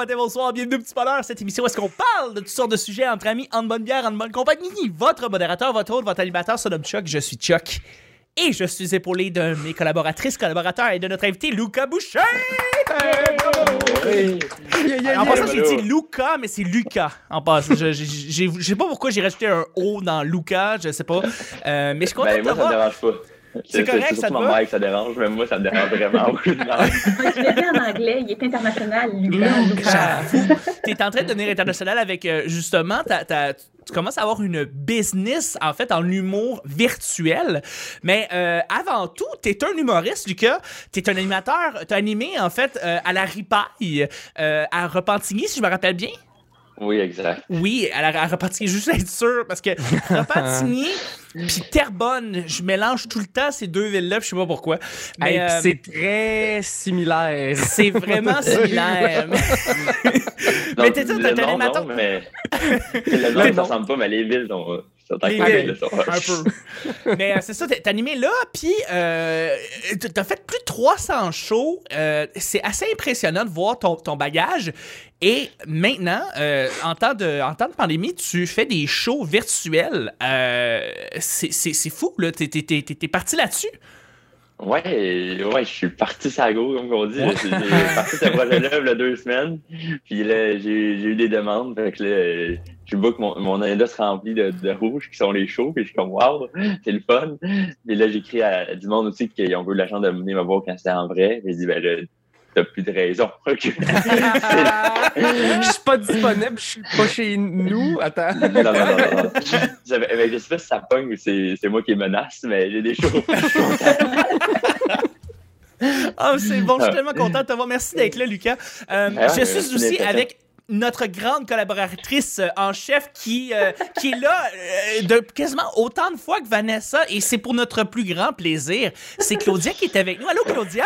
matin, bonsoir, bienvenue au Petit Bonheur. Cette émission, où est-ce qu'on parle de toutes sortes de sujets entre amis, en bonne bière, en bonne compagnie? Votre modérateur, votre hôte, votre animateur se nomme Chuck, je suis Chuck. Et je suis épaulé de mes collaboratrices, collaborateurs et de notre invité, Luca Boucher! En passant, j'ai dit Luca, mais c'est Lucas. En passant, je, je, j'ai- je sais pas pourquoi j'ai rajouté un O dans Luca, je sais pas. Euh, mais je suis content Ben, de moi, te ça me voir. dérange pas. C'est correct, c'est ça te surtout va? ma mère que ça dérange, mais moi, ça me dérange vraiment tu l'as dit en anglais, il est international. J'avoue. T'es en train de devenir international avec euh, justement, tu commences à avoir une business en fait en humour virtuel. Mais euh, avant tout, t'es un humoriste, Lucas. T'es un animateur. T'as animé en fait euh, à la Ripaille, euh, à Repentigny, si je me rappelle bien? Oui, exact. Oui, à, la, à Repentigny, juste être sûr, parce que Repentigny puis Terrebonne, je mélange tout le temps ces deux villes-là, je sais pas pourquoi. Mais Hey, euh, c'est très similaire. c'est vraiment similaire. mais t'es ça, le t'es un nom, mais le nom, Le ça ressemble pas, mais les villes sont. Un peu. Mais euh, c'est ça, t'es animé là, puis euh, t'as fait plus de 300 shows. Euh, c'est assez impressionnant de voir ton, ton bagage. Et maintenant, euh, en, temps de, en temps de pandémie, tu fais des shows virtuels. C'est c'est- c'est fou, là. T'es t'es- t'es- t'es parti là-dessus. Ouais, ouais, je suis parti ça go, comme on dit. J'ai parti ce projet-là il y a deux semaines. Puis là, j'ai j'ai eu des demandes. Fait que là, je vois que mon, mon agenda se remplit de, de rouge, qui sont les shows. Puis je suis comme, wow, c'est le fun. Puis là, j'écris à du monde aussi qu'ils ont eu la chance de venir me voir quand c'était en vrai. J'ai dit, ben là, t'as plus de raison. Je suis pas disponible, je suis pas chez nous. Attends. non, non, non, non. non. J'avais- ben, je sais pas si ça pogne ou c'est c'est moi qui menace, mais j'ai des shows. Ah, c'est bon, je suis tellement content de te voir. Merci d'être là, Lucas. Euh, Ah ouais, je suis aussi avec notre grande collaboratrice euh, en chef qui, euh, qui est là euh, de quasiment autant de fois que Vanessa et c'est pour notre plus grand plaisir. C'est Claudia qui est avec nous. Allô, Claudia!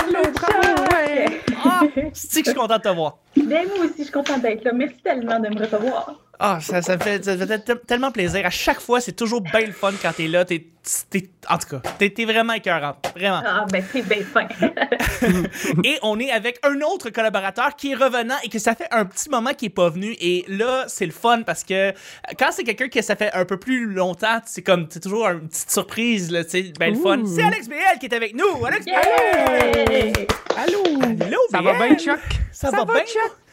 Allô, Chuck! Ah, c'est que je suis content de te voir? Ben, moi aussi, je suis contente d'être là. Merci tellement de me recevoir. Ah, ça, ça, me fait, ça me fait te- tellement plaisir. À chaque fois, c'est toujours bien le fun quand t'es là. T'es, t'es- en tout cas, t'es, t'es vraiment écœurante. Vraiment. Ah, ben, c'est bien fin. Et on est avec un autre collaborateur qui est revenant et que ça fait un petit moment qu'il est pas venu. Et là, c'est le fun parce que quand c'est quelqu'un que ça fait un peu plus longtemps, c'est comme, c'est toujours une petite surprise, là, sais, ben le fun. C'est Alex BL qui est avec nous. Alex! BL! Allô? Hello, Ça va BL? bien, Chuck? Ça, va, bien?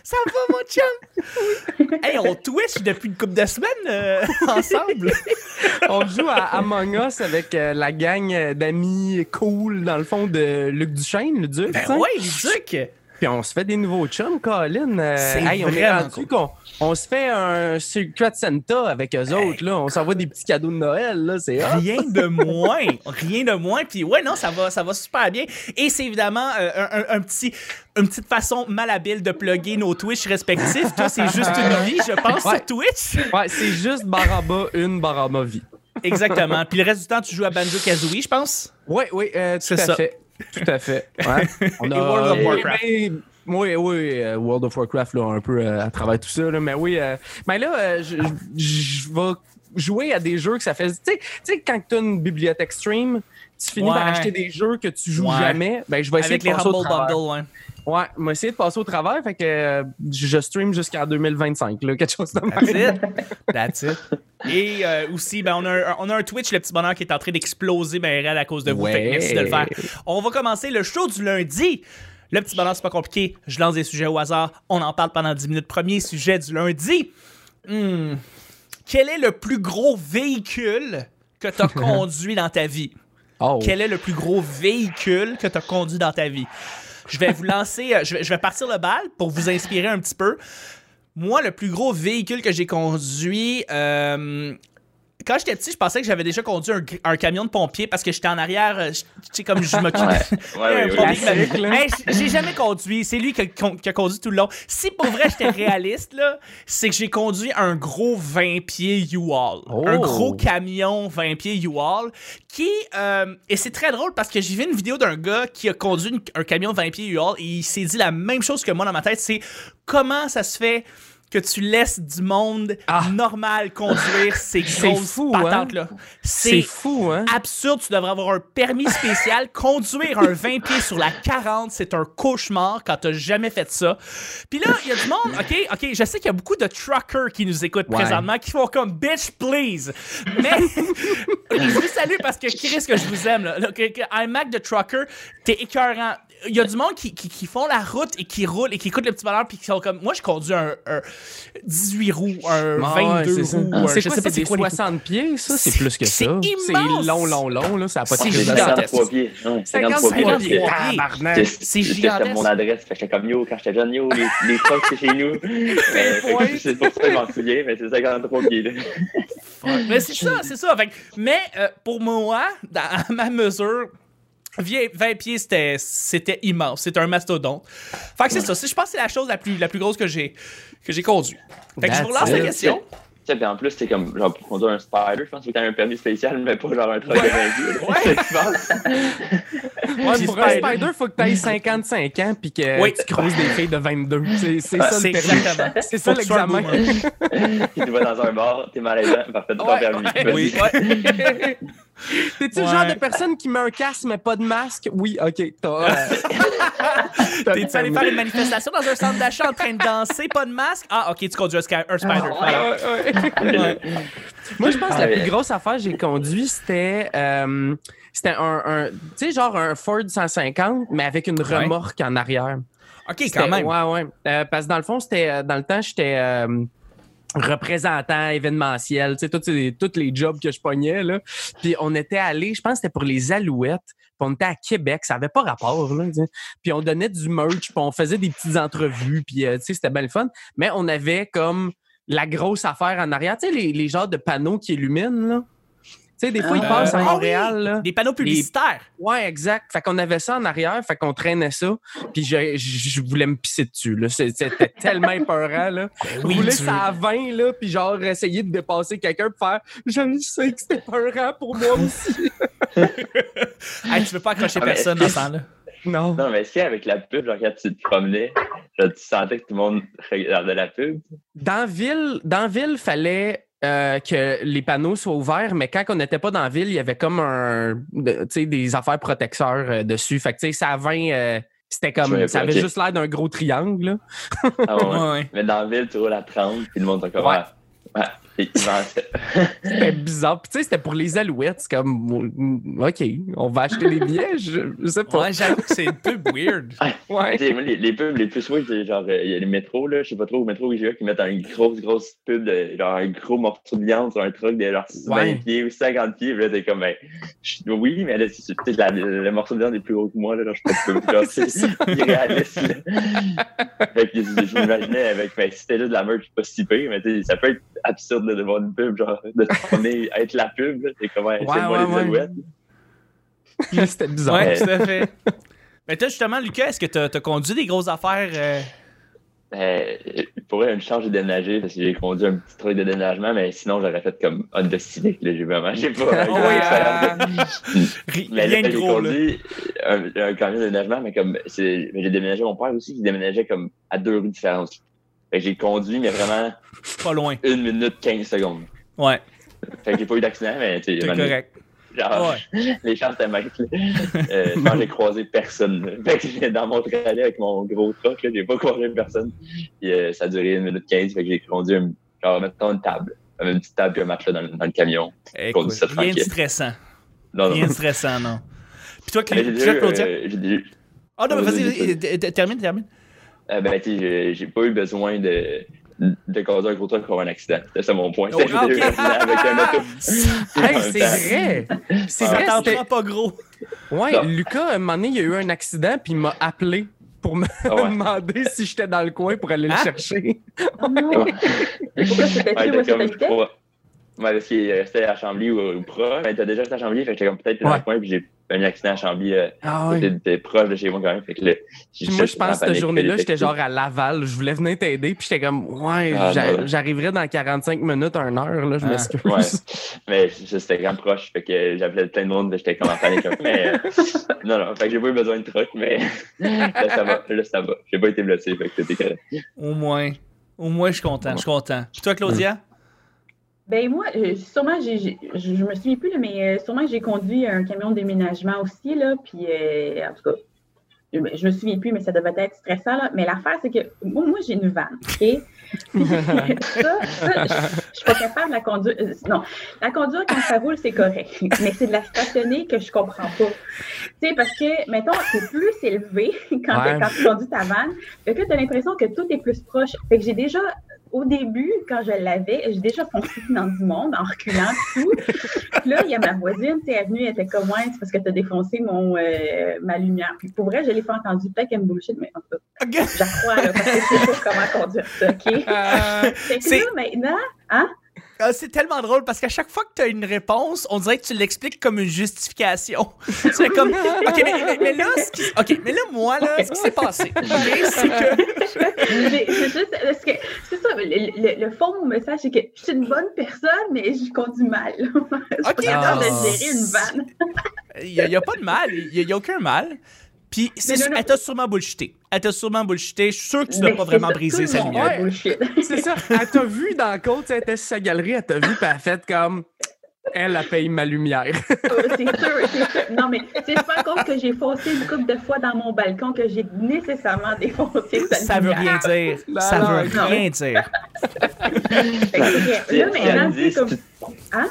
Ça va, mon chum? hey, on Twitch depuis une couple de semaines euh, ensemble. On joue à Among Us avec euh, la gang euh, d'amis cool, dans le fond, de Luc Duchesne, le Duc. Ben sais. ouais, Luduc. Puis on se fait des nouveaux chums, Colin. Euh, C'est hey, on est rendu cool. qu'on on se fait un Secret Santa avec eux autres. Là. On s'envoie des petits cadeaux de Noël. Là. C'est. Rien de moins, rien de moins. Puis ouais, non, ça va, ça va super bien. Et c'est évidemment euh, un, un- un petit, une petite façon malhabile de plugger nos Twitch respectifs. Toi, c'est juste une vie, je pense, Ouais. sur Twitch. Ouais, c'est juste Baraba, une Baraba vie. Exactement. Puis le reste du temps, tu joues à Banjo Kazooie, je pense? Oui, oui, euh, tout C'est à ça. fait. Tout à fait. Ouais. On Et World of Warcraft. oui, oui, euh, World of Warcraft, là, un peu euh, à travers tout ça. Là, mais oui, euh, mais là, je, je- je vais jouer à des jeux que ça fait. Tu sais- tu sais, quand tu as une bibliothèque stream, tu finis Ouais. par acheter des jeux que tu joues Ouais. jamais. Ben, je vais essayer Avec de les Humble. Bundle, ouais. Ouais, vais essayer de passer au travers. Fait que euh, je stream jusqu'en 2025, là, quelque chose de That's même. it. That's it. Et euh, aussi, ben, on, a un, on a un Twitch, le petit bonheur, qui est en train d'exploser ben, réel à cause de vous. Fait que merci de le faire. On va commencer le show du lundi. Le petit bonheur, c'est pas compliqué. Je lance des sujets au hasard. On en parle pendant 10 minutes. Premier sujet du lundi. Hmm. Quel est le plus gros véhicule que tu as conduit dans ta vie? Oh. Quel est le plus gros véhicule que tu as conduit dans ta vie? Je vais vous lancer, euh, je vais, partir le bal pour vous inspirer un petit peu. Moi, le plus gros véhicule que j'ai conduit, euh, quand j'étais petit, je pensais que j'avais déjà conduit un, un camion de pompier parce que j'étais en arrière, euh, je- tu sais, comme je m'occupe. Ouais. Hey, j'ai jamais conduit. C'est lui qui a, qui a conduit tout le long. Si pour vrai j'étais réaliste, là, c'est que j'ai conduit un gros 20 pieds U-Haul. Oh. Un gros camion 20 pieds U-Haul qui. euh, et c'est très drôle parce que j'ai vu une vidéo d'un gars qui a conduit une- un camion 20 pieds U-Haul et il s'est dit la même chose que moi dans ma tête c'est comment ça se fait que tu laisses du monde Ah. normal conduire ces C'est grosses fou, hein? patentes-là. C'est C'est fou, hein? absurde. Tu devrais avoir un permis spécial. Conduire un 20 pieds sur la 40, c'est un cauchemar quand t'as jamais fait ça. Puis là, il y a du monde, OK, OK, je sais qu'il y a beaucoup de truckers qui nous écoutent Ouais. présentement qui font comme « bitch, please ». Mais je vous salue parce que Chris, que je vous aime. Là. Que iMac de trucker, t'es écœurant. Il y a du monde qui, qui, qui font la route et qui roulent et qui écoutent le petit bonheur puis qui sont comme... Moi, je conduis un, un 18 roues, un Ah ouais, 22 c'est ça. roues, un- C'est je quoi, sais pas c'est des quoi les roues. 60 pieds, ça? C'est plus que c'est ça. immense. C'est long, long, long, là. Ça a pas de gigantesque. sens. 53 pieds. Ouais, 53 53 pieds. C'est gigantesque. mon adresse. Fait que j'étais comme yo quand j'étais jeune, yo, les, les trucks c'est chez nous. Ouais. c'est pour ça que je m'en souviens, mais c'est 53 pieds. là. Mais c'est ça, c'est ça. Mais euh, pour moi, dans, ma mesure, 20 pieds, c'était, c'était immense. C'était un mastodonte. Fait que c'est ça. Je pense que c'est la chose la plus, la plus grosse que j'ai, que j'ai conduit. Fait que je vous relance la question. Tu sais, puis en plus, c'est comme, genre, pour conduire un Spider, je pense que t'as un permis spécial, mais pas genre un truck de 20 pieds. Ouais. Ouais, pour un Spider- Spider, faut que tu aies 55 ans puis que Oui. tu creuses des filles de 22. C'est c'est ça C'est le permis. exactement. C'est ça l'examen. boomer. tu vas dans un bar, t'es malaisant, parfait, t'as ton Ouais, permis. ouais. Ouais. T'es-tu le genre de personne qui met un casque mais pas de masque? Oui, ok. T'as. euh, T'es-tu allé faire une manifestation dans un centre d'achat en train de danser, pas de masque? Ah, ok, tu conduis un, spider. Ouais, ouais. Moi, je pense que la Ah, plus grosse affaire que j'ai conduit, c'était. euh, c'était un. un- tu sais, genre un Ford 150, mais avec une Ouais. remorque en arrière. Ok, quand même. Ouais, ouais. Euh, parce que dans le fond, c'était. euh, Dans le temps, j'étais. euh, représentant événementiel, tu sais, tous les, jobs que je pognais, là. Puis on était allé, je pense que c'était pour les Alouettes, puis on était à Québec, ça avait pas rapport, là. Puis on donnait du merch, puis on faisait des petites entrevues, puis euh, tu sais, c'était bien le fun. Mais on avait comme la grosse affaire en arrière, tu sais, les, les genres de panneaux qui illuminent, là. Tu sais, des fois, ils Euh, passent à ah oui, Montréal, là. Des panneaux publicitaires. Ouais, exact. Fait qu'on avait ça en arrière, fait qu'on traînait ça, puis je, je, je voulais me pisser dessus, C'était tellement épeurant, là. oui, rouler tu- ça à 20, là, puis genre essayer de dépasser quelqu'un pour faire « Je sais que c'était peurant pour moi aussi. Hey, tu veux pas accrocher Ah, personne dans ce temps-là. » Non. Non, mais est-ce qu'avec la pub, genre, quand tu te promenais, genre, tu sentais que tout le monde regardait la pub? Dans ville, dans ville, fallait euh, que les panneaux soient ouverts, mais quand on n'était pas dans ville, il y avait comme un, de- tu sais, des affaires protecteurs euh, dessus. Fait que, tu sais, ça 20, euh, c'était comme, ça avait juste l'air d'un gros triangle, là. Ah ouais. Mais dans la ville, tu roules à 30, puis le monde est comme, Ouais. C'était bizarre. Puis, tu sais, c'était pour les alouettes. C'est comme, mm, OK, on va acheter des billets, je, je sais pas. Ouais, j'avoue que c'est un peu weird. Ouais. Les, les pubs les plus weird, c'est genre, euh, il y a les métros, là, je sais pas trop, au métro IGA, qui mettent une grosse, grosse pub, de, genre un gros morceau de viande sur un truc de genre 20 Ouais. pieds ou 50 pieds, puis là, t'es comme, ben, je- oui, mais là, c'est- le, morceau de viande est plus gros que moi, là, genre, je peux pas, genre, c'est irréaliste, là. fait que je, je m'imaginais avec, ben, si c'était juste de la merch, pas si pire, mais tu sais, ça peut être absurde de voir une pub, genre, de te promener, être la pub, là, t'es comme, ouais, c'est moi ouais, les ouais. alouettes. c'était bizarre. Ouais, tout à fait. Mais toi, justement, Lucas, est-ce que t'as as conduit des grosses affaires? euh, Euh, il pourrait une charge de déménager parce que j'ai conduit un petit truc de déménagement, mais sinon j'aurais fait comme Honda Civic. Là, j'ai vraiment, j'ai pas. Expérience. ri- mais rien là, de j'ai gros, là. conduit un, un camion de déménagement, mais comme j'ai déménagé mon père aussi qui déménageait comme à deux rues différentes. Fait que j'ai conduit, mais vraiment Pas loin. une minute 15 secondes. Ouais, Fait que j'ai pas eu d'accident, mais tu sais, correct. genre, les chances étaient. Euh, pense que j'ai croisé personne. Fait que dans mon trajet avec mon gros truck, j'ai pas croisé personne. Puis, euh, ça a duré une minute 15, fait que j'ai conduit un, genre, mettons une table. Une petite table puis un matelas dans, le- dans le camion. Écoute, conduit ça rien de stressant. Non, non. Rien de stressant, non. Puis toi, Claudia? euh, Ah non, mais vas-y, termine, termine. Euh, ben, tu sais, j'ai- pas eu besoin de, de conduire un gros truck pour avoir un accident. C'est ça mon point. Oh, ah, avec un auto. Hey, c'est vrai! C'est Ça vrai, pas gros. Ouais, Non. Lucas, à un moment donné, il y a eu un accident, puis il m'a appelé pour me Ah ouais. demander si j'étais dans le coin pour aller le chercher. Oh non. Pourquoi c'était Ouais, ouais. Ouais, parce qu'il restait à Chambly ou, ou proche. Mais t'as déjà resté à Chambly, fait que j'étais comme peut-être dans Ouais. le coin, puis j'ai un accident à Chambly. Euh, Ah T'es t'es proche de chez moi quand même. Fait que là, Puis moi, je pense que cette journée-là, j'étais genre à Laval. Je voulais venir t'aider, puis j'étais comme, ouais, Ah, j'arriverai dans 45 minutes, 1 heure, là, je Ah, m'excuse. Ouais. Mais c'était quand proche. Fait que j'appelais plein de monde, j'étais comme en panique. Mais euh, non, non. Fait que j'ai pas eu besoin de truc, mais là, ça va. Là, ça va. J'ai pas été blessé, fait que c'était correct. Au moins. Au moins, je suis content, je suis content. Puis toi, Claudia? Ben moi, euh, sûrement, j'ai, j'ai- je je me souviens plus, là, mais euh, sûrement que j'ai conduit un camion de déménagement aussi, là, puis euh, en tout cas, je, me- je me souviens plus, mais ça devait être stressant, là. Mais l'affaire, c'est que moi, moi, j'ai une vanne, OK? Puis ça, ça, je je suis pas capable de la conduire. euh, Non, la conduire quand ça roule, c'est correct. Mais c'est de la stationner que je comprends pas. Tu sais, parce que, mettons, c'est plus élevé quand, Ouais. quand tu conduis ta vanne. Fait que tu as l'impression que tout est plus proche. Fait que j'ai déjà, au début, quand je l'avais, j'ai déjà foncé dans du monde en reculant tout. Puis là, il y a ma voisine, tu est venue, elle était comme, ouais, c'est parce que tu as défoncé mon, euh, ma lumière. Puis pour vrai, je l'ai pas entendu. Peut-être qu'elle me bullshit, mais en tout cas, je crois, là, parce que je sais pas comment conduire ça, OK? Euh, Fait que C'est- là, maintenant, hein? Ah, c'est tellement drôle parce qu'à chaque fois que tu as une réponse, on dirait que tu l'expliques comme une justification. Tu fais comme, OK, mais, mais- mais là, ce qui- mais là, moi, là, ce qui s'est passé, c'est que... C'est juste, parce que c'est le, le- le fond de mon message, c'est que je suis une bonne personne, mais je conduis mal. je de gérer une vanne. Il n'y a, pas de mal, il n'y a, aucun mal. Puis, c'est sûr- elle t'a sûrement bullshité. Elle t'a sûrement bullshité. Je suis sûr que tu n'as pas vraiment ça, brisé sa lumière. c'est ça. Elle t'a vu dans le côte, elle était sur sa galerie, elle t'a vu, puis elle a fait comme. Elle, a payé ma lumière. c'est sûr, c'est sûr. Non, mais c'est pas cause que j'ai foncé une couple de fois dans mon balcon que j'ai nécessairement défoncé sa Ça veut rien lumière. dire. Ça non, veut non. rien dire. Là, maintenant, dit, comme... Hein?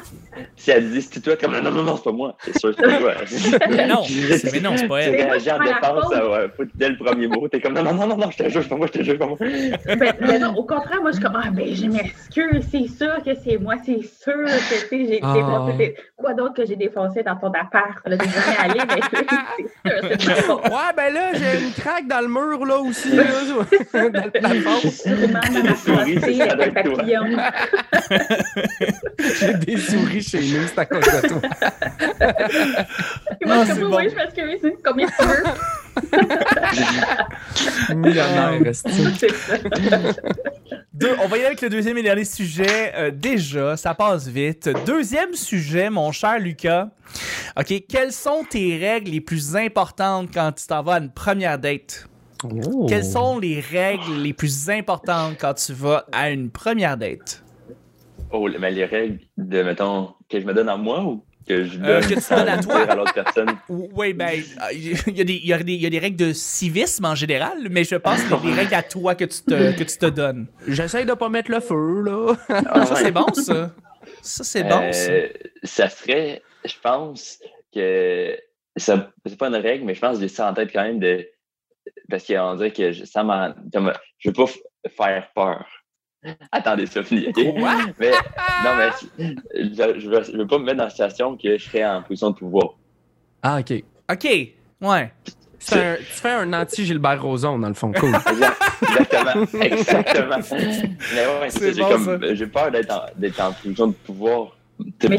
si elle dit c'est toi, comme non, non, non, c'est pas moi. C'est sûr, c'est pas toi. Mais non, c'est- mais non, c'est pas Tu elle. Mais moi, réagis en la défense, que dès le premier mot, t'es comme non, non, non, non, non, je te jure, c'est pas moi, je te jure, c'est pas moi. Ben, ben non, au contraire, moi, je suis comme, ah, ben, je m'excuse, c'est sûr que c'est moi, c'est sûr que, tu sais, j'ai défoncé. des- Quoi d'autre que j'ai défoncé dans ton appart? Là, j'ai jamais allé, mais c'est sûr, c'est. Ouais, ben là, j'ai une craque dans le mur, là aussi. Là, dans, le fond. Sûrement dans ma doit avec papillon. J'ai des souris chez nous, c'est à cause de toi. Moi, je suis bon. oui, je m'excuse, combien veux? Millionnaire, C'est. Deux, on va y aller avec le deuxième et dernier sujet. Euh, déjà, ça passe vite. Deuxième sujet, mon cher Lucas. OK, quelles sont tes règles les plus importantes quand tu t'en vas à une première date? Oh. Quelles sont les règles les plus importantes quand tu vas à une première date? Oh, mais les règles de, mettons, que je me donne à moi ou que je Euh, donne que tu donnes à toi? l'autre personne? Oui, ben, il y, a des- il y a des- il y a des règles de civisme en général, mais je pense que des règles à toi que tu te, que tu te donnes. J'essaye de pas mettre le feu, là. Ah, Ça, ouais. c'est bon, ça. Ça, c'est bon, ça. Euh, ça serait, je pense que ça c'est pas une règle, mais je pense que j'ai ça en tête quand même de parce qu'on dirait que je, ça comme, je veux pas faire peur. Attendez, Sophie, ok? Quoi? Mais non, mais je, je, veux, je veux pas me mettre dans une situation que je serais en position de pouvoir. Ah, OK. OK, ouais. C'est un- tu fais un anti-Gilbert Rozon, dans le fond. Cool. Exact- Exactement, exactement. Mais ouais, C'est c'est ça, j'ai bon, j'ai peur d'être en, d'être en position de pouvoir. de- Mais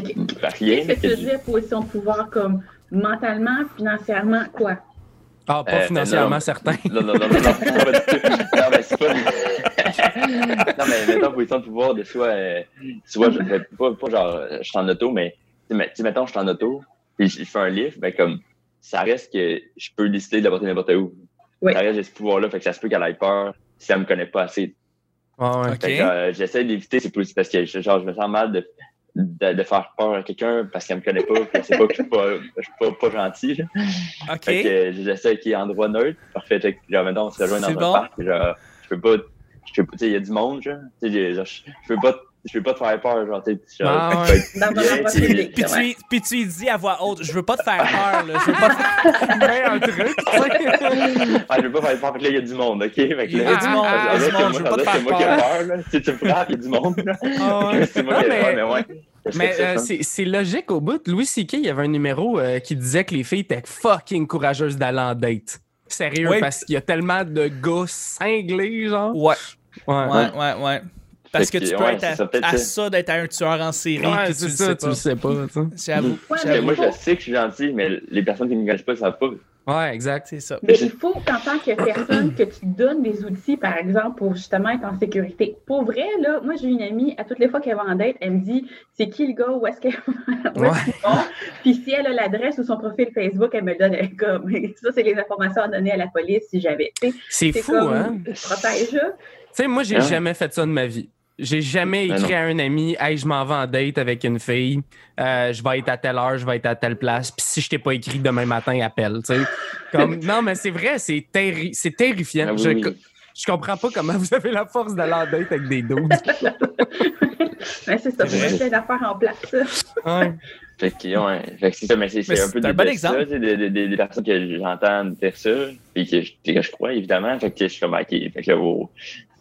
rien. Qu'est-ce que tu veux dire, position de pouvoir, comme mentalement, financièrement, quoi? Ah, pas Euh, financièrement non. certain. Non, non, non, non, non, non, pas du tout. non, mais c'est pas. non, mais mettons, position de pouvoir, de soit. euh, soit je, pas, pas genre, euh, je suis en auto, mais. Tu sais, mais- mettons, je suis en auto, puis je, je fais un lift, ben, comme. Ça reste que je peux décider de la porter n'importe où. Oui. Ça reste, j'ai ce pouvoir-là, fait que ça se peut qu'elle ait peur si elle me connaît pas assez. Ouais, ouais. OK. Fait que, euh, j'essaie d'éviter, c'est plus parce que genre, je me sens mal de, de, de faire peur à quelqu'un parce qu'elle me connaît pas, qu'elle sait pas que je suis pas, je suis pas, pas gentil. Là. OK. Fait que j'essaie qu'il y ait endroit neutre. Parfait. Fait que, genre, maintenant, on se rejoint dans C'est un bon. parc. Genre, je peux pas. Je sais, il y a du monde, genre. Tu sais, je je peux pas. Je peux pas te faire peur, genre, tu sais. genre, Ah. Puis tu, puis dis à voix haute, je veux pas te faire peur, là. Je veux pas te faire... Un truc. Ah, je veux pas faire peur. Fait que là, il y a du monde, OK? Fait que Il y là, a du monde, on il y a du monde, moi, je veux pas te faire C'est moi qui ai peur. peur, là. Si tu me frappes, il y a du monde, là. Ah, ouais. C'est moi Non, qui ai mais- peur, mais ouais. Mais euh, c'est logique au bout. Louis C.K., il y avait un numéro euh, qui disait que les filles étaient fucking courageuses d'aller en date. Sérieux, parce qu'il y a tellement de gars cinglés, genre. Ouais, Ouais, ouais, ouais, ouais. Parce que tu peux ouais, être à, ça, à d'être un tueur en série, Ouais, c'est le ça, sais tu le pas. sais pas. J'avoue, moi, je sais que je suis gentil, mais les personnes qui ne me connaissent pas, ça savent pas. Ouais, exact. C'est ça. Mais il faut qu'en tant que personne, que tu te donnes des outils, par exemple, pour justement être en sécurité. Pour vrai, là, moi, j'ai une amie, à toutes les fois qu'elle va en date, elle me dit c'est qui le gars, où est-ce qu'elle où est-ce qu'ils vont. Puis si elle a l'adresse ou son profil Facebook, elle me le donne. Elle est comme, ça, c'est les informations à donner à la police si j'avais. C'est C'est fou, comme- hein? protège. Tu sais, moi, j'ai Ah. jamais fait ça de ma vie. J'ai jamais Ben écrit à un ami, hey, je m'en vais en date avec une fille, euh, je vais être à telle heure, je vais être à telle place, puis si je t'ai pas écrit demain matin, appelle. tu sais. Comme, non, mais c'est vrai, c'est terri- c'est terrifiant. Ah oui, je, oui. co- je comprends pas comment vous avez la force d'aller en date avec des dudes. Ouais, c'est ça, C'est faut vrai. mettre plein d'affaires en place. Ouais. Fait que, ouais, fait que c'est ça, mais un peu un bon exemple. ça, tu sais, de- de- de- des personnes que j'entends dire ça, puis que, je- que je crois, évidemment. Fait que je suis comme, OK, fait que là, oh,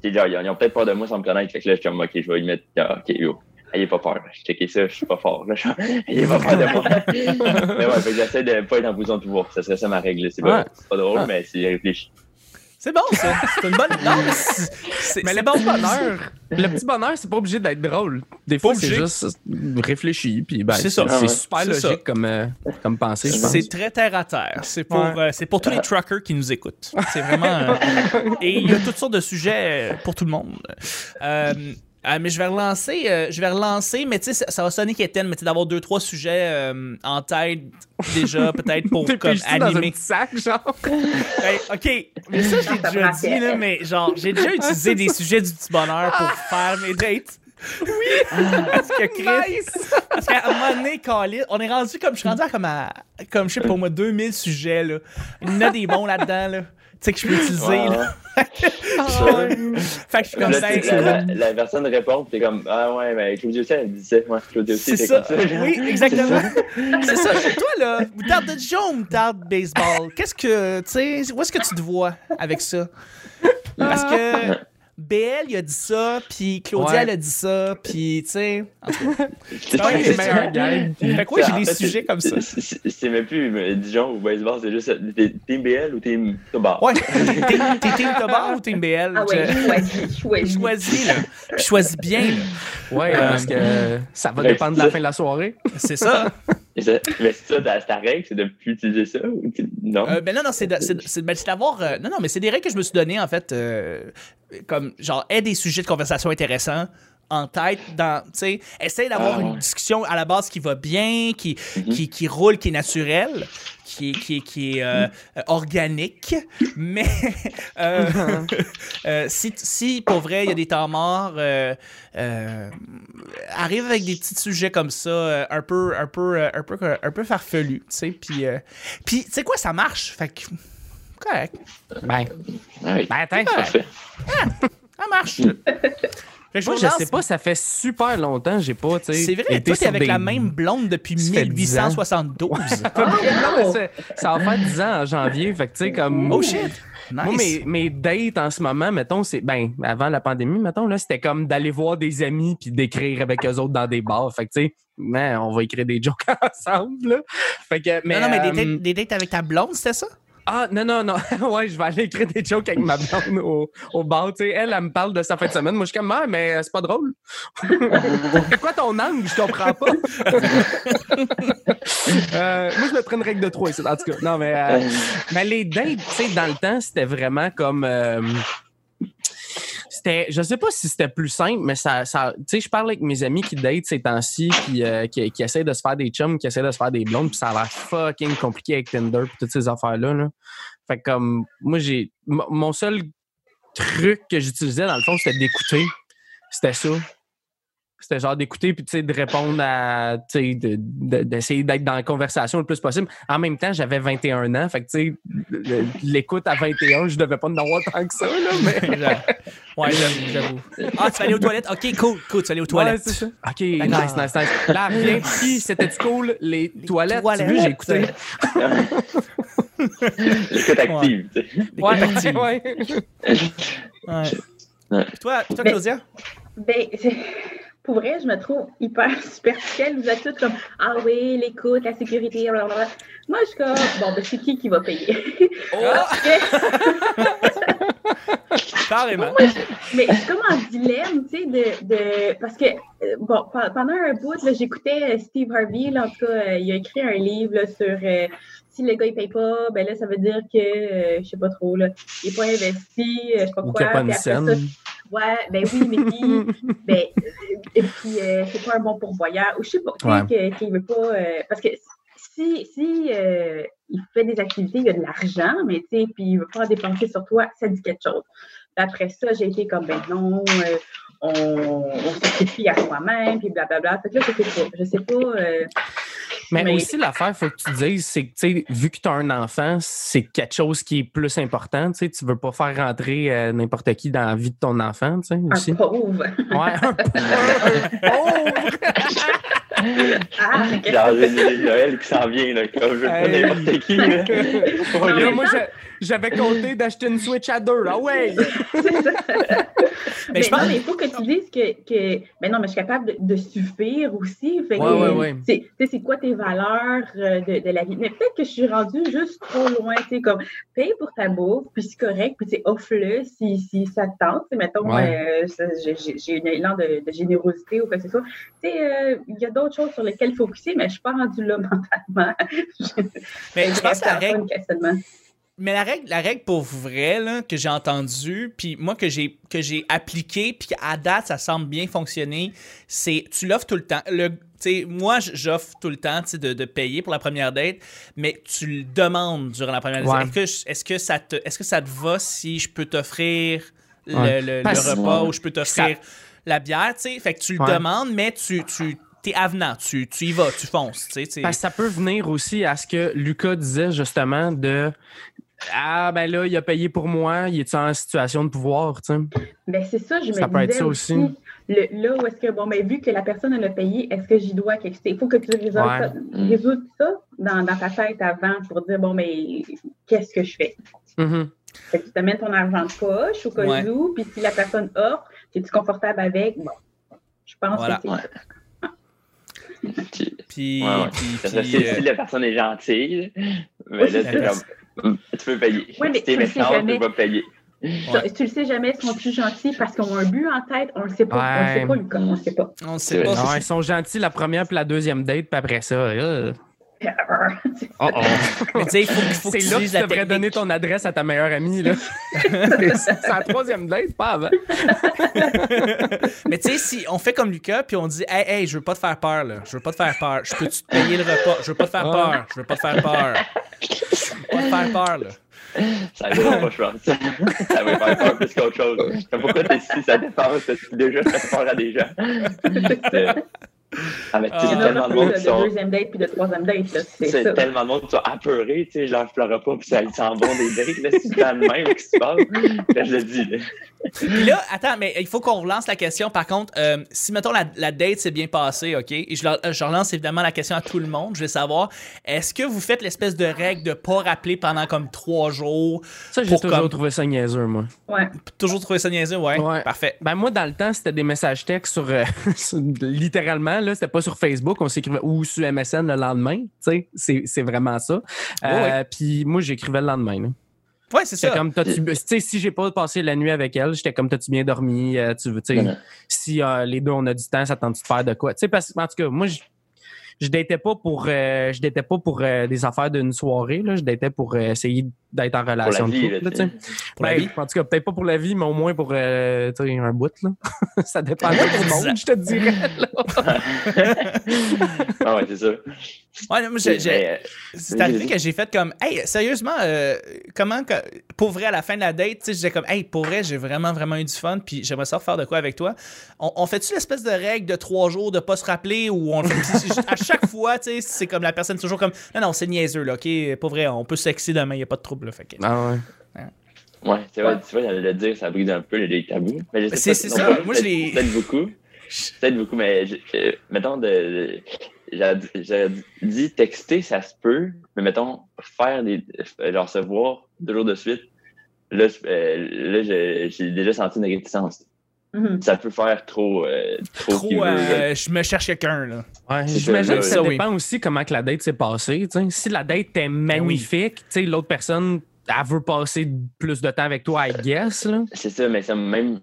c'est genre, ils ont, ils ont peut-être peur de moi sans me connaître. Fait que là, je suis comme, OK, je vais y mettre, ah, OK, yo. Ayez pas peur. J'ai checké ça, je suis pas fort. Là, je- Ayez pas peur de moi. mais ouais, fait que j'essaie de pas être en position de pouvoir. Ça serait ça ma règle. C'est pas, Ouais. pas drôle, Ouais. mais c'est réfléchi. C'est bon, ça. C'est une bonne. Non, mais c'est- Mais c'est le bon. bonheur, le petit bonheur, c'est pas obligé d'être drôle. Des fois, c'est juste réfléchi, puis ben, C'est ça. c'est Ah ouais. super C'est logique ça. comme, euh, comme pensée, je pense. C'est très terre à terre. C'est pour, Ouais. euh, c'est pour tous les truckers qui nous écoutent. C'est vraiment. euh, et il y a toutes sortes de sujets pour tout le monde. Euh, mais je vais relancer, euh, je vais relancer, mais tu sais, ça, ça va sonner qu'Étienne, mais tu sais, d'avoir deux, trois sujets euh, en tête déjà, peut-être pour comme, pigé dans un animer. petit sac, genre? Hey, ok, mais ça, je l'ai Ça déjà dit, là, mais genre, j'ai déjà utilisé des sujets du petit bonheur pour faire mes dates. Oui! Parce que Chris, Nice! parce qu'à un moment donné, Caliste, on est rendu comme, je suis rendu à comme, à, comme je sais pas moi, 2000 sujets, là. Il y en a des bons là-dedans, là. Tu sais, que je peux utiliser, là. Fait que je suis comme ça. sais, la, la, la personne répond, pis t'es comme, ah ouais, mais Claudio aussi, elle disait, ouais, Claudio aussi, C'est comme ça. Oui, exactement. C'est ça. Toi, là, moutarde de Dijon ou moutarde de baseball? Qu'est-ce que, tu sais, où est-ce que tu te vois avec ça? Parce que BL, il a dit ça, puis Claudia, Ouais. elle a dit ça, puis, tu sais. en tout cas. C'est Ouais, les meilleurs gags. Fait que ouais, j'ai des sujets comme ça. c'est- même plus Dijon ou baseball, c'est juste t'es team BL ou team Tobar? Ouais. T'es team Tobar ou team BL? Ah ouais, choisis, choisis. Choisis, là. Puis choisis bien, là. Ouais, Euh, parce que ça va Ouais, dépendre de la fin de la soirée. C'est ça. Mais c'est ça, ta, règle, c'est de plus utiliser ça ou non? Euh, ben non, non, c'est ben, d'avoir. euh, non, non, mais c'est des règles que je me suis données, en fait, euh, comme, genre, aie des sujets de conversation intéressants en tête, dans, tu sais, essaye d'avoir Ah, une ouais. discussion à la base qui va bien, qui, Mhm. qui, qui roule, qui est naturelle, qui est, qui est, qui est euh, Mhm. euh, organique, mais euh, euh, si, si, pour vrai, il y a des temps morts, euh, euh, arrive avec des petits sujets comme ça, un peu, un peu, un peu, un peu farfelus, tu sais, puis, euh, puis, tu sais quoi, ça marche, fait que, correct, Ben, Ah ben attends. parfait. ça marche. Moi, je sais pas, ça fait super longtemps, j'ai pas, tu sais. C'est vrai, été toi, t'es avec des- la même blonde depuis Ça fait 10 ans. 1872. Ah, Non, mais ça va faire 10 ans en janvier, fait que tu sais, comme. Oh shit! Nice. Moi, mes, mes dates en ce moment, mettons, c'est. Ben, avant la pandémie, mettons, là, c'était comme d'aller voir des amis puis d'écrire avec eux autres dans des bars. Fait que, tu sais, man, on va écrire des jokes ensemble, là. Fait que. Mais, non, non, mais des, euh, dates, des dates avec ta blonde, c'était ça? Ah, non, non, non. ouais, je vais aller écrire des jokes avec ma blonde au, au bar. Tu sais, elle, elle me parle de sa fin de semaine. Moi, je suis comme, ah, mais c'est pas drôle. c'est quoi ton angle? Je comprends pas. Euh, moi, je me prends une règle de trois ici, en tout cas. Non, mais, euh, mais les dates, tu sais, dans le temps, c'était vraiment comme. euh, c'était, je sais pas si c'était plus simple, mais ça, ça tu sais, je parle avec mes amis qui datent ces temps-ci, puis euh, qui, qui essaient de se faire des chums, qui essaient de se faire des blondes, puis ça a l'air fucking compliqué avec Tinder, puis toutes ces affaires-là. Là. Fait que comme, moi, j'ai, mon seul truc que j'utilisais, dans le fond, c'était d'écouter. C'était ça. C'était genre d'écouter puis tu sais de répondre à tu sais de- de- d'essayer d'être dans la conversation le plus possible. En même temps, j'avais 21 ans, fait que tu sais l'écoute à 21, je devais pas en avoir tant que ça là, mais Ouais, j'avoue. Ah, tu vas aller aux toilettes? Ok, cool, cool, tu vas aller aux toilettes. Ouais, c'est ça. OK, nice, nice, nice. Là, revient, puis c'était cool les, toilettes, tu veux, j'ai écouté. L'écoute active. L'écoute Ouais, active. ouais. Ouais. Ouais. Puis Toi, toi, Claudia? Ben, c'est- pour vrai, je me trouve hyper superficielle. Vous êtes toutes comme Ah oui, l'écoute, la sécurité, blablabla. Moi, je suis comme Bon, ben, c'est qui qui va payer? Oh! Que- Carrément. mais je suis comme en dilemme, tu sais, de, de. Parce que, euh, bon, pe- pendant un bout, là, j'écoutais euh, Steve Harvey, là, en tout cas, euh, il a écrit un livre là, sur euh, si le gars il paye pas, ben là, ça veut dire que, euh, je sais pas trop, là, il n'est pas investi, euh, je sais pas Ou quoi. qu'il n'y a pas une ça, Ouais, ben oui, mais puis, ben, euh, et puis, euh, c'est pas un bon pourvoyeur. Ou je sais pas, Ouais. qu'il veut pas. euh, parce que si, si euh, il fait des activités, il y a de l'argent, mais tu sais, puis il veut pas en dépenser sur toi, ça dit quelque chose. Après ça, j'ai été comme, ben non, on, on sacrifie à soi-même, puis blablabla. Fait que là, je sais pas. Je sais pas. Mais, Mais- aussi, l'affaire, faut que tu dises, c'est que, tu sais, vu que tu as un enfant, c'est quelque chose qui est plus important. Tu sais, tu veux pas faire rentrer euh, n'importe qui dans la vie de ton enfant, tu sais, aussi. un pauvre. Ouais, un pauvre. Ah, Genre, j'ai j'ai Noël qui s'en vient, là, comme je veux pas Hey. n'importe qui. Là. Non, les- Là, moi, j'a- j'avais compté d'acheter une Switch à deux. Ah ouais! Mais Mais, je pense non, mais il faut que tu dises que, que ben non, mais je suis capable de, de suffire aussi. Fait Ouais, ouais, ouais. c'est- tu sais, c'est quoi tes valeurs euh, de, de la vie? Mais peut-être que je suis rendue juste trop loin. Tu sais, comme, paye pour ta bouffe, puis c'est correct, puis tu sais, offre-le si, si ça te tente. Tu sais, mettons, Ouais. euh, j'ai- un élan de, de générosité ou quoi que ce soit. Tu sais, euh, il y a d'autres choses sur lesquelles il faut focuser, mais je suis pas rendue là mentalement. Mais je pense que Mais la règle, la règle pour vrai là, que j'ai entendue, puis moi que j'ai que j'ai appliqué, puis à date ça semble bien fonctionner, c'est tu l'offres tout le temps. Le, moi j'offre tout le temps de, de payer pour la première date, mais tu le demandes durant la première date. Ouais. Est-ce que est-ce que ça te est-ce que ça te va si je peux t'offrir le, Ouais. le- repas Ouais. ou je peux t'offrir la bière, tu fait que tu le Ouais. demandes, mais tu tu t'es avenant, tu, tu y vas, tu fonces, tu sais, tu sais. Parce que ça peut venir aussi à ce que Lucas disait justement de Ah ben là, il a payé pour moi, il est en situation de pouvoir, tu sais? Ben, c'est ça, je Ça me peut être disais ça aussi. aussi. Le, là où est-ce que, bon, ben, vu que la personne elle a payé, est-ce que j'y dois quelque chose? Il faut que tu résolves Ouais. ça, résoudre ça dans, dans ta tête avant pour dire, bon, mais qu'est-ce que je fais? Mhm. Fait que tu te mets ton argent de poche au cas Ouais. où, puis si la personne offre, es-tu confortable avec? Bon, je pense Voilà. que c'est Ouais. ça. Puis- Puis, Ouais, ouais. puis- Parce que puis, si, euh, si la personne est gentille, mais Oui, là, c'est ça. comme, mm, tu peux payer. Oui, mais si t'es tu le sais méchant, jamais. tu vas payer. Tu le sais jamais, ils sont plus gentils parce qu'ils ont un but en tête, on le sait pas. On le sait Ouais. pas, Lucas, on le sait pas. on sait pas. Non, ils sont gentils la première puis la deuxième date, puis après ça, euh, oh oh. Mais tu sais, il faut, il faut que C'est tu là que tu la devrais technique. donner ton adresse à ta meilleure amie. là. c'est la troisième date, pas avant. Mais tu sais, si on fait comme Lucas, puis on dit, hey, hey, je veux pas te faire peur, là. Je veux pas te faire peur. Je peux-tu te payer le repas? Je veux pas te faire Ah. peur. Je veux pas te faire peur. Je veux pas te faire peur, là. Ça arrivera pas, je pense. ça va faire peur plus qu'autre chose. Mais pourquoi t'es si ça défense? Tu déjà fait peur à des gens? Euh, Ah, mais tu sais, Ah. Il y c'est en a tellement de monde de qui sont. deuxième date puis de troisième date, là, c'est C'est ça. tellement de monde qui sont apeurés, tu sais, je leur pleure pas, puis ça, ils s'en vont des briques, là, c'est dans le même qui se passe. Là, je le dis, là. Puis là, attends, mais il faut qu'on relance la question. Par contre, euh, si, mettons, la, la date s'est bien passée, OK? Et je, leur- je relance évidemment la question à tout le monde. Je veux savoir, est-ce que vous faites l'espèce de règle de pas rappeler pendant comme trois jours? Ça, j'ai toujours comme- trouvé ça niaiseux, moi. Ouais. Toujours trouver ça niaiseux? Ouais. Ouais. Parfait. Ben moi, dans le temps, c'était des messages textes sur, euh, sur- littéralement, là, c'était pas sur Facebook, on s'écrivait ou sur MSN le lendemain, tu sais, c'est, c'est vraiment ça. Euh, Puis moi, j'écrivais le lendemain. là. Ouais, c'est ça. comme, tu si j'ai pas passé la nuit avec elle, j'étais comme, t'as-tu bien dormi? Euh, tu veux, non. si euh, les deux on a du temps, ça tente de faire de quoi? Tu sais, parce en tout cas, moi, je, je datais pas pour, euh, je datais pas pour des affaires d'une soirée, là. Je datais pour essayer d'être en Pour la relation de vie, couple, là, là, tu sais. Pour la vie. En tout cas, peut-être pas pour la vie, mais au moins pour euh, un bout. Là. ça dépend du pour monde, je te dirais. Ah ouais, c'est ça. Ouais, non, moi, j'ai- j'ai- Mais, euh, C'est arrivé que j'ai fait comme, hey, sérieusement, euh, comment, que, pour vrai, à la fin de la date, tu sais, j'étais comme, hey, pour vrai, j'ai vraiment, vraiment eu du fun, puis j'aimerais ça refaire de quoi avec toi. On, on fait-tu l'espèce de règle de trois jours de pas se rappeler ou on à chaque fois, tu sais, c'est comme la personne, toujours comme, non, non, c'est niaiseux, là, ok, pour vrai, on peut se sexer demain, y a pas de trouble, là, fait que- Ah ouais. Ouais, c'est vrai, tu vois, j'allais le dire, ça brise un peu les tabous. Mais sais C'est- ça, pas- moi, je peut-être- l'ai- Peut-être beaucoup. Peut-être beaucoup, mais je- je- mettons, de, j'avais dit texter, ça se peut, mais mettons, faire des. genre se voir deux jours de suite, là, je- euh, là j'ai j'ai déjà senti une réticence. Mhm. Ça peut faire trop. euh, trop, euh, je me cherche quelqu'un, là. Ouais, J'imagine ça, que ça, oui. dépend aussi comment que la date s'est passée. tu sais. Si la date est magnifique, tu sais, l'autre personne, elle veut passer plus de temps avec toi, I guess. Là. C'est ça, mais ça même.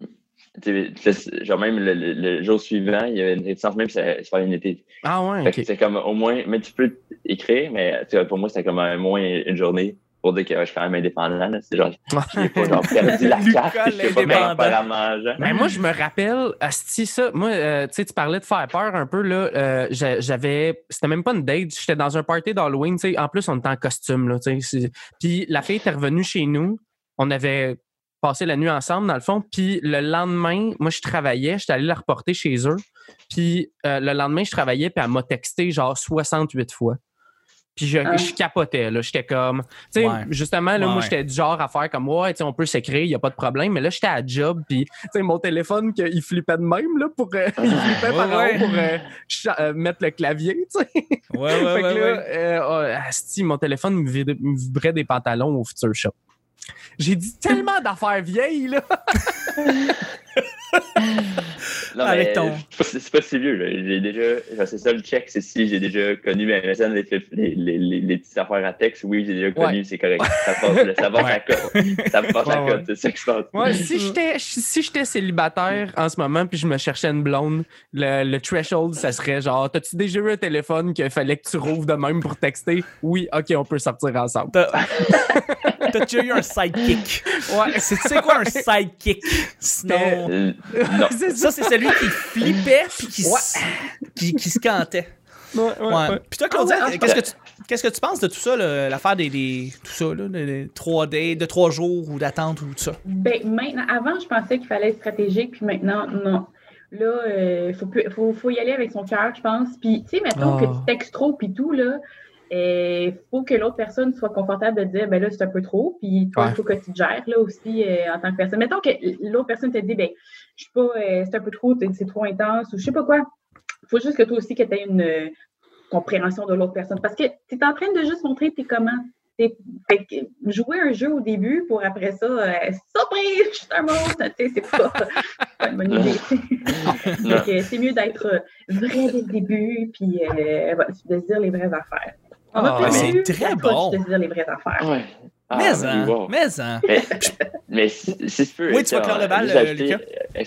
Genre, même le, le- le jour suivant, il y avait une réticence, même si ça une été. Ah ouais, c'est comme au moins, mais tu peux écrire, mais pour moi, c'était comme au moins une journée pour dire que je suis quand même indépendant. là. C'est genre, j'ai pas genre perdu la carte, je sais pas comment l'indépendant. faire à manger. Mais moi, je me rappelle, asti, ça, moi, euh, tu sais, tu parlais de faire peur un peu, là. euh, j'a- j'avais, c'était même pas une date, j'étais dans un party d'Halloween, tu sais. En plus, on était en costume, là, tu sais. c'est- Puis la fille était revenue chez nous, on avait passé la nuit ensemble, dans le fond. Puis le lendemain, moi, je travaillais, j'étais allé la reporter chez eux. Puis euh, le lendemain, je travaillais, puis elle m'a texté genre 68 fois. Puis je, Ah. je capotais, là. J'étais comme. Tu sais, Ouais. justement, là, Ouais, moi, j'étais du genre à faire comme, ouais, tu sais, on peut s'écrire, il n'y a pas de problème. Mais là, j'étais à job, puis, tu sais, mon téléphone, que- il flippait de même, là, pour. euh, il flippait par haut pour euh, euh, mettre le clavier, tu sais. Ouais, ouais, fait ouais, que là, ouais. euh, oh, asti, mon téléphone me vibrait, me vibrait des pantalons au Future Shop. J'ai dit tellement d'affaires vieilles, là. Non, Avec mais ton- c'est pas- c'est pas si vieux. là. J'ai déjà, genre, c'est ça le check, c'est si j'ai déjà connu mes MSN, les, les, les, les, les petites affaires à texte. Oui, j'ai déjà connu, Ouais. c'est correct. Ça passe, ça passe Ouais. à code. Ça passe à Ouais, code, c'est ça qui se passe. Ouais, si j'étais si j'étais célibataire en ce moment puis je me cherchais une blonde, le, le threshold, ça serait genre T'as-tu déjà eu un téléphone qu'il fallait que tu rouvres de même pour texter? Oui, ok, on peut sortir ensemble. T'as déjà eu un sidekick? Ouais. C'est tu sais quoi un sidekick? Sinon. Euh, non. C'est Ça, c'est celui qui flippait puis qui, Ouais. s- qui, qui se cantait. Ouais, ouais, Ouais. ouais. Puis toi, Claudia, Ah ouais, ah, qu'est-ce que tu. Qu'est-ce que tu penses de tout ça, là, l'affaire des, des- tout ça, là, les- les trois days, de trois jours ou d'attente ou tout ça? Ben, maintenant, avant, je pensais qu'il fallait être stratégique, puis maintenant, non. Là, il faut, plus- faut, faut y aller avec son cœur, je pense. Puis, tu sais, mettons Ah. que tu textes trop, puis tout, là, il faut que l'autre personne soit confortable de dire, ben là, c'est un peu trop, puis toi, il Ouais. faut que tu te gères, là, aussi, euh, en tant que personne. Mettons que l'autre personne te dit, ben, je sais pas, euh, c'est un peu trop, c'est trop intense, ou je sais pas quoi. Il faut juste que toi aussi, que tu aies une euh, compréhension de l'autre personne. Parce que tu es en train de juste montrer t'es comment. T'es- Fait que jouer un jeu au début pour après ça, euh, surprise, je suis un monstre, tu sais, c'est pas, c'est pas une bonne idée. Que c'est mieux d'être vrai dès le début, puis euh, de se dire les vraies affaires. Ah, c'est très bon. de se dire les vraies affaires. Ouais. Ah, mais hein, wow. mais hein. Mais, mais si, si je peux. Oui, tu vas clore le bal, juste euh, Lucas.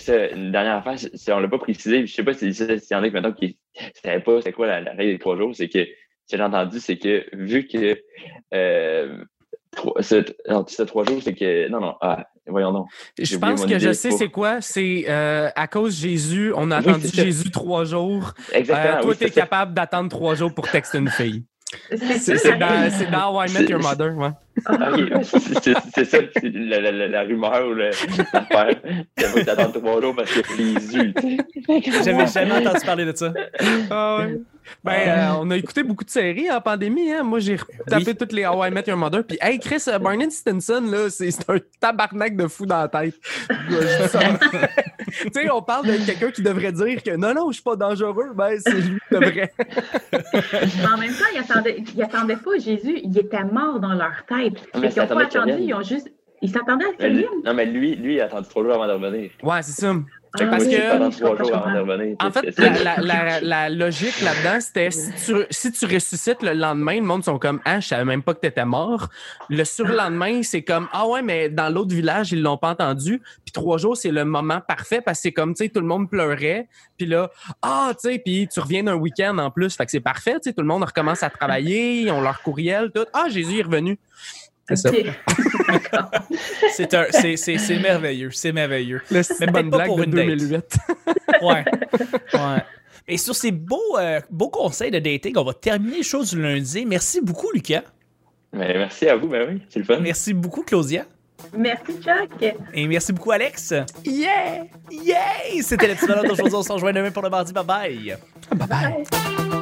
euh, une dernière affaire, c'est- on l'a pas précisé, je sais pas si- s'il y en a qui maintenant qui ne savaient pas c'est quoi la, la règle des trois jours, c'est que ce que j'ai entendu, c'est que vu que euh, trois, ce, non, trois jours, c'est que. Non, non, ah, voyons donc. Je pense que je sais pour- c'est quoi. C'est euh, à cause de Jésus, on a Oui, attendu. Jésus trois jours. Exactement. Euh, toi, oui, t'es c'est ça. capable d'attendre trois jours pour texter une fille. C'est dans, dans Why I Met Your Mother, ouais. C'est- ça la, la, la, la rumeur ou le- l'affaire. Il faut t'attendre trois jours parce que Jésus. tu sais. J'avais jamais entendu parler de ça. Ah ouais. Ben, euh, on a écouté beaucoup de séries en pandémie. Hein? Moi, j'ai tapé toutes les How I Met Your Mother. Puis, hey, Chris, euh, Barney Stinson, là, c'est un tabarnak de fou dans la tête. Tu sais, on parle de quelqu'un qui devrait dire que non, non, je suis pas dangereux. Ben, c'est lui qui devrait. Mais en même temps, ils attendaient, ils attendaient pas Jésus, il était mort dans leur tête. Ah, mais qu'ils n'ont pas attendu, ils ont juste. Ils s'attendaient à ce revienne. non, mais lui, lui, il a attendu trois jours avant de revenir. Ouais, c'est ça. Ah, parce oui, que- je pendant comprends, trois je jours avant de comprends? revenir. En fait, la, la, la, la logique là-dedans, c'était si tu, si tu ressuscites le lendemain, le monde sont comme Ah, je savais même pas que t'étais mort. Le surlendemain, c'est comme Ah ouais, mais dans l'autre village, ils l'ont pas entendu. Puis trois jours, c'est le moment parfait parce que c'est comme, tu sais, tout le monde pleurait. Puis là, ah, tu sais, puis tu reviens d'un week-end en plus. Fait que c'est parfait, tu sais, tout le monde recommence à travailler, ils ont leur courriel, tout. Ah, Jésus est revenu. C'est ça. C'est un- c'est- c'est- c'est merveilleux, c'est merveilleux. Le Mais bonne blague pour de une date. 2008. Ouais. ouais. Et sur ces beaux, euh, beaux conseils de dating, on va terminer les choses du lundi. Merci beaucoup, Lucas. Mais merci à vous, ben oui, c'est le fun. Merci beaucoup, Claudia. Merci, Chuck. Et merci beaucoup, Alex. Yeah! Yay! C'était le petit bonheur d'aujourd'hui. On se rejoint demain pour le mardi. Bye bye. Bye.